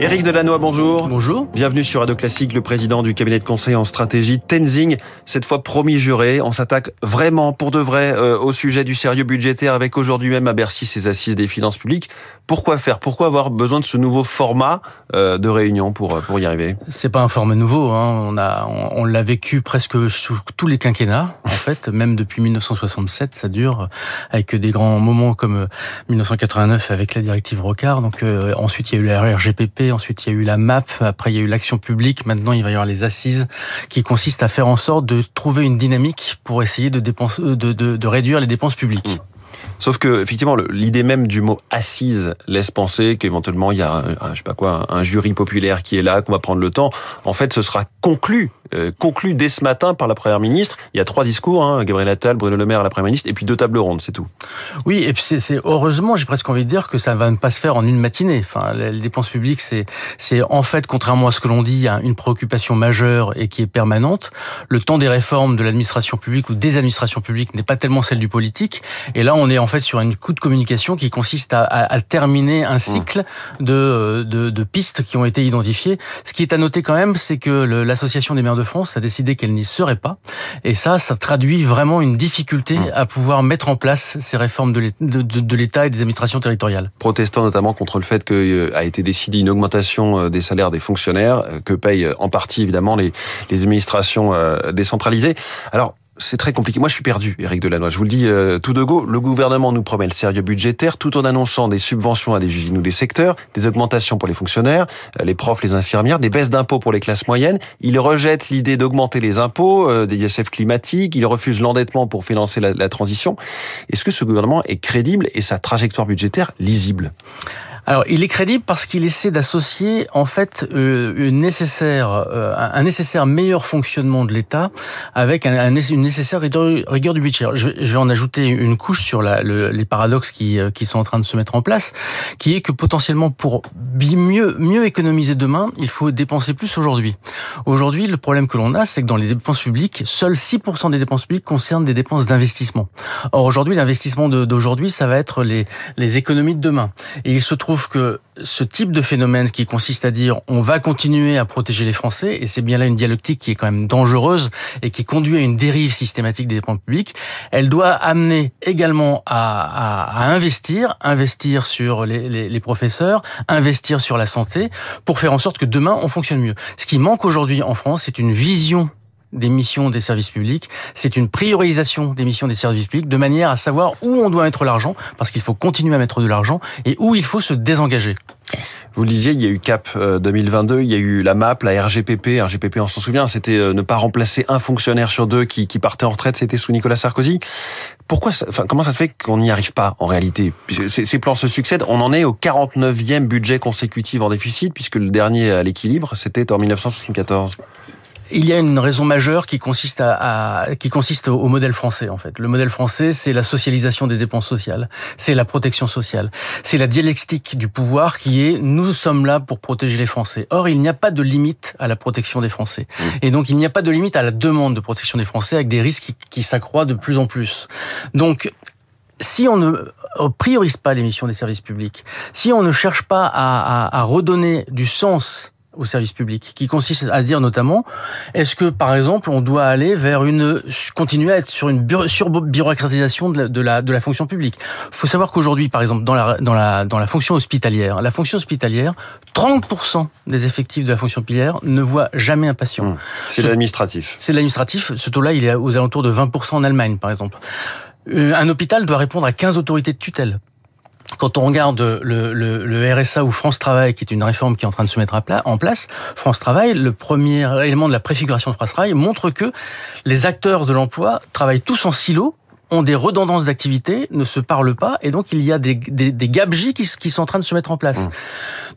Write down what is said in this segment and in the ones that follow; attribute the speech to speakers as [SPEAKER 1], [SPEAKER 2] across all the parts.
[SPEAKER 1] Éric Delannoy, bonjour.
[SPEAKER 2] Bonjour.
[SPEAKER 1] Bienvenue sur Radio Classique, le président du cabinet de conseil en stratégie Tenzing. Cette fois promis juré, on s'attaque vraiment pour de vrai euh, au sujet du sérieux budgétaire avec aujourd'hui même à Bercy ses assises des finances publiques. Pourquoi faire? Pourquoi avoir besoin de ce nouveau format euh, de réunion pour euh, pour y arriver?
[SPEAKER 2] C'est pas un format nouveau. Hein. On a on, on l'a vécu presque sous tous les quinquennats en fait, même depuis 1967, ça dure avec des grands moments comme 1989 avec la directive Rocard. Donc euh, ensuite il y a eu la Ensuite il y a eu la MAP, après il y a eu l'action publique. Maintenant il va y avoir les assises qui consistent à faire en sorte de trouver une dynamique pour essayer de de réduire les dépenses publiques. Mmh.
[SPEAKER 1] Sauf que effectivement, l'idée même du mot assise laisse penser qu'éventuellement il y a, un, je sais pas quoi, un jury populaire qui est là, qu'on va prendre le temps. En fait, ce sera conclu, euh, conclu dès ce matin par la première ministre. Il y a trois discours, hein, Gabriel Attal, Bruno Le Maire, la première ministre, et puis deux tables rondes, c'est tout.
[SPEAKER 2] Oui, et puis c'est heureusement, j'ai presque envie de dire que ça va ne pas se faire en une matinée. Enfin, les dépenses publiques, c'est c'est en fait, contrairement à ce que l'on dit, une préoccupation majeure et qui est permanente. Le temps des réformes de l'administration publique ou des administrations publiques n'est pas tellement celle du politique. Et là, on est en fait sur une coup de communication qui consiste à, à, à terminer un cycle de, de, de, pistes qui ont été identifiées. Ce qui est à noter quand même, c'est que l'association des maires de France a décidé qu'elle n'y serait pas. Et ça, ça traduit vraiment une difficulté mmh. à pouvoir mettre en place ces réformes de l'État et des administrations territoriales.
[SPEAKER 1] Protestant notamment contre le fait que euh, été décidé une augmentation euh, des salaires des fonctionnaires euh, que payent en partie évidemment les, les administrations décentralisées. Alors c'est très compliqué. Moi, je suis perdu, Éric Delannoy. Je vous le dis euh, tout de go. Le gouvernement nous promet le sérieux budgétaire tout en annonçant des subventions à des usines ou des secteurs, des augmentations pour les fonctionnaires, euh, les profs, les infirmières, des baisses d'impôts pour les classes moyennes. Il rejette l'idée d'augmenter les impôts, euh, des ISF climatiques. Il refuse l'endettement pour financer la, la transition. Est-ce que ce gouvernement est crédible et sa trajectoire budgétaire lisible?
[SPEAKER 2] Alors, il est crédible parce qu'il essaie d'associer en fait euh, une nécessaire, euh, un nécessaire meilleur fonctionnement de l'État avec un, un, une nécessaire rigueur, du budget. Je, vais en ajouter une couche sur les paradoxes qui, euh, qui sont en train de se mettre en place, qui est que potentiellement pour mieux, mieux économiser demain, il faut dépenser plus aujourd'hui. Aujourd'hui, le problème que l'on a, c'est que dans les dépenses publiques, seuls 6% des dépenses publiques concernent des dépenses d'investissement. Or, aujourd'hui, l'investissement d'aujourd'hui, ça va être les, les économies de demain. Et il se trouve que ce type de phénomène qui consiste à dire on va continuer à protéger les Français, et c'est bien là une dialectique qui est quand même dangereuse et qui conduit à une dérive systématique des dépenses publiques, elle doit amener également à, à, à investir, investir sur les, les, les, professeurs, investir sur la santé, pour faire en sorte que demain on fonctionne mieux. Ce qui manque aujourd'hui en France, c'est une vision des missions des services publics, c'est une priorisation des missions des services publics de manière à savoir où on doit mettre l'argent, parce qu'il faut continuer à mettre de l'argent, et où il faut se désengager.
[SPEAKER 1] Vous le disiez, il y a eu CAP 2022, il y a eu la MAP, la RGPP. RGPP, on s'en souvient, c'était euh, ne pas remplacer un fonctionnaire sur deux qui, partait en retraite, c'était sous Nicolas Sarkozy. Pourquoi, enfin, comment ça se fait qu'on n'y arrive pas en réalité? Ces plans se succèdent. On en est au 49e budget consécutif en déficit, puisque le dernier à l'équilibre, c'était en 1974
[SPEAKER 2] il y a une raison majeure qui consiste à, à, qui consiste au modèle français en fait. Le modèle français, c'est la socialisation des dépenses sociales, c'est la protection sociale, c'est la dialectique du pouvoir qui est nous sommes là pour protéger les Français. Or, il n'y a pas de limite à la protection des Français, mmh. et donc il n'y a pas de limite à la demande de protection des Français avec des risques qui, qui s'accroissent de plus en plus. Donc si on ne priorise pas l'émission des services publics, si on ne cherche pas à, à, à redonner du sens au service public, qui consiste à dire notamment, est-ce que par exemple on doit aller vers une continuer à être sur une surbureaucratisation de la, de la de la fonction publique? Il faut savoir qu'aujourd'hui, par exemple, dans la dans la dans la fonction hospitalière, la fonction hospitalière, 30% des effectifs de la fonction hospitalière ne voient jamais un patient. Mmh.
[SPEAKER 1] C'est l'administratif.
[SPEAKER 2] C'est l'administratif. Ce taux-là, il est aux alentours de 20% en Allemagne, par exemple. Euh, un hôpital doit répondre à 15 autorités de tutelle quand on regarde le, RSA ou France Travail, qui est une réforme qui est en train de se mettre en place, France Travail, le premier élément de la préfiguration de France Travail montre que les acteurs de l'emploi travaillent tous en silo ont des redondances d'activité, ne se parlent pas, et donc il y a des, des, des gabegies qui, qui, sont en train de se mettre en place. Mmh.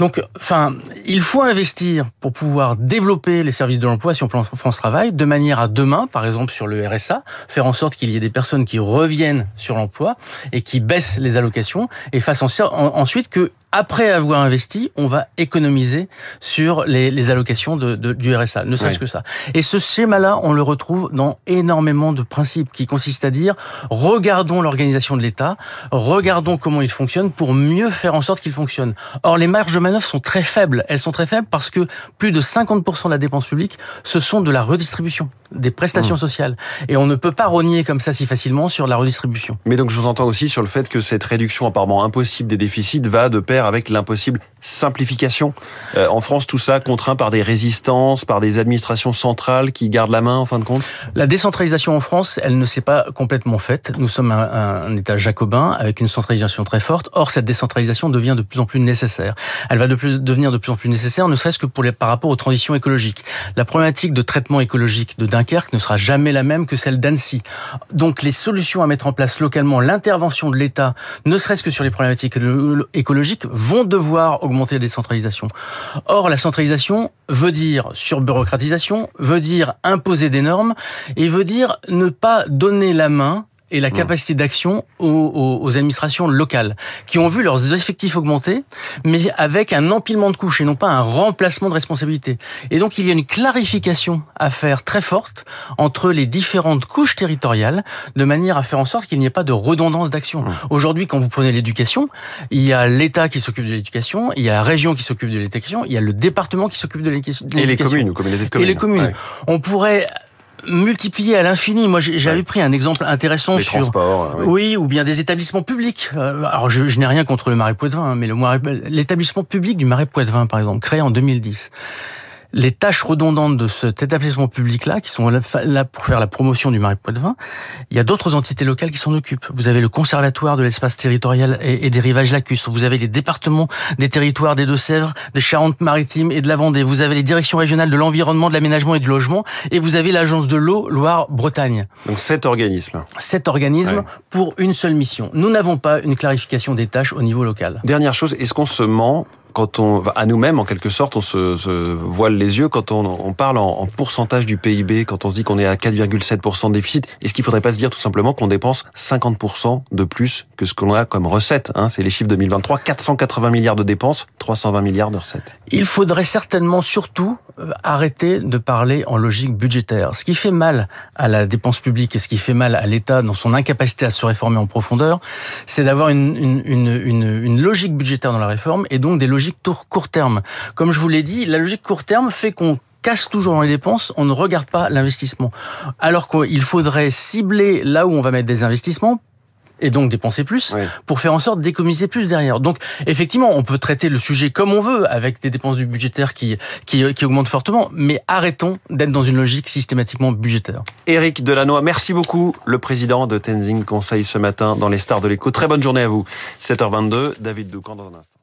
[SPEAKER 2] Donc, enfin, il faut investir pour pouvoir développer les services de l'emploi si on prend France Travail, de manière à demain, par exemple sur le RSA, faire en sorte qu'il y ait des personnes qui reviennent sur l'emploi et qui baissent les allocations et fassent en sorte ensuite que après avoir investi, on va économiser sur les, les allocations de, de, du RSA, ne serait-ce que ça. Et ce schéma-là, on le retrouve dans énormément de principes qui consistent à dire regardons l'organisation de l'État, regardons comment il fonctionne pour mieux faire en sorte qu'il fonctionne. Or, les marges de manœuvre sont très faibles. Elles sont très faibles parce que plus de 50% de la dépense publique, ce sont de la redistribution des prestations mmh. sociales. Et on ne peut pas rogner comme ça si facilement sur la redistribution.
[SPEAKER 1] Mais donc je vous entends aussi sur le fait que cette réduction apparemment impossible des déficits va de pair avec l'impossible simplification. Euh, en France, tout ça contraint par des résistances, par des administrations centrales qui gardent la main en fin de compte
[SPEAKER 2] La décentralisation en France, elle ne s'est pas complètement faite. Nous sommes un, un, État jacobin avec une centralisation très forte. Or, cette décentralisation devient de plus en plus nécessaire. Elle va de plus, devenir de plus en plus nécessaire, ne serait-ce que pour les, par rapport aux transitions écologiques. La problématique de traitement écologique de Dunkerque ne sera jamais la même que celle d'Annecy. Donc, les solutions à mettre en place localement, l'intervention de l'État, ne serait-ce que sur les problématiques écologiques, vont devoir augmenter la décentralisation. Or, la centralisation veut dire surbureaucratisation, veut dire imposer des normes et veut dire ne pas donner la main et la mmh. capacité d'action aux, aux, administrations locales, qui ont vu leurs effectifs augmenter, mais avec un empilement de couches et non pas un remplacement de responsabilités. Et donc il y a une clarification à faire très forte entre les différentes couches territoriales, de manière à faire en sorte qu'il n'y ait pas de redondance d'action. Mmh. Aujourd'hui, quand vous prenez l'éducation, il y a l'État qui s'occupe de l'éducation, il y a la région qui s'occupe de l'éducation, il y a le département qui s'occupe de l'éducation.
[SPEAKER 1] Et les communes, communautés de communes.
[SPEAKER 2] Et les communes. On pourrait multiplié à l'infini. Moi, j'avais pris un exemple intéressant
[SPEAKER 1] Les
[SPEAKER 2] sur
[SPEAKER 1] oui.
[SPEAKER 2] oui. ou bien des établissements publics. Euh, alors, je, je n'ai rien contre le Marais Poitevin, hein, mais l'établissement public du Marais Poitevin, par exemple, créé en 2010 les tâches redondantes de cet établissement public-là, qui sont là pour faire la promotion du Marais Poitevin, il y a d'autres entités locales qui s'en occupent. Vous avez le conservatoire de l'espace territorial et, des rivages lacustres. Vous avez les départements des territoires des Deux-Sèvres, des Charentes-Maritimes et de la Vendée. Vous avez les directions régionales de l'environnement, de l'aménagement et du logement. Et vous avez l'agence de l'eau Loire-Bretagne.
[SPEAKER 1] Donc sept organismes.
[SPEAKER 2] Sept organismes pour une seule mission. Nous n'avons pas une clarification des tâches au niveau local.
[SPEAKER 1] Dernière chose, est-ce qu'on se ment quand on à nous-mêmes en quelque sorte on se, voile les yeux quand on, parle en, en, pourcentage du PIB quand on se dit qu'on est à 4,7% de déficit. Est-ce qu'il faudrait pas se dire tout simplement qu'on dépense 50% de plus que ce qu'on a comme recette hein c'est les chiffres 2023 480 milliards de dépenses 320 milliards de recettes.
[SPEAKER 2] Il faudrait certainement surtout euh, arrêter de parler en logique budgétaire. Ce qui fait mal à la dépense publique et ce qui fait mal à l'État dans son incapacité à se réformer en profondeur c'est d'avoir une logique budgétaire dans la réforme et donc des logiques logique court terme. Comme je vous l'ai dit, la logique court terme fait qu'on casse toujours dans les dépenses, on ne regarde pas l'investissement. Alors qu'il faudrait cibler là où on va mettre des investissements et donc dépenser plus pour faire en sorte d'économiser plus derrière. Donc effectivement, on peut traiter le sujet comme on veut avec des dépenses du budgétaire qui, qui, qui augmentent fortement, mais arrêtons d'être dans une logique systématiquement budgétaire.
[SPEAKER 1] Éric Delannoy, merci beaucoup, le président de Tenzing Conseil ce matin dans les stars de l'écho. Très bonne journée à vous. 7h22, David Doucan dans un instant.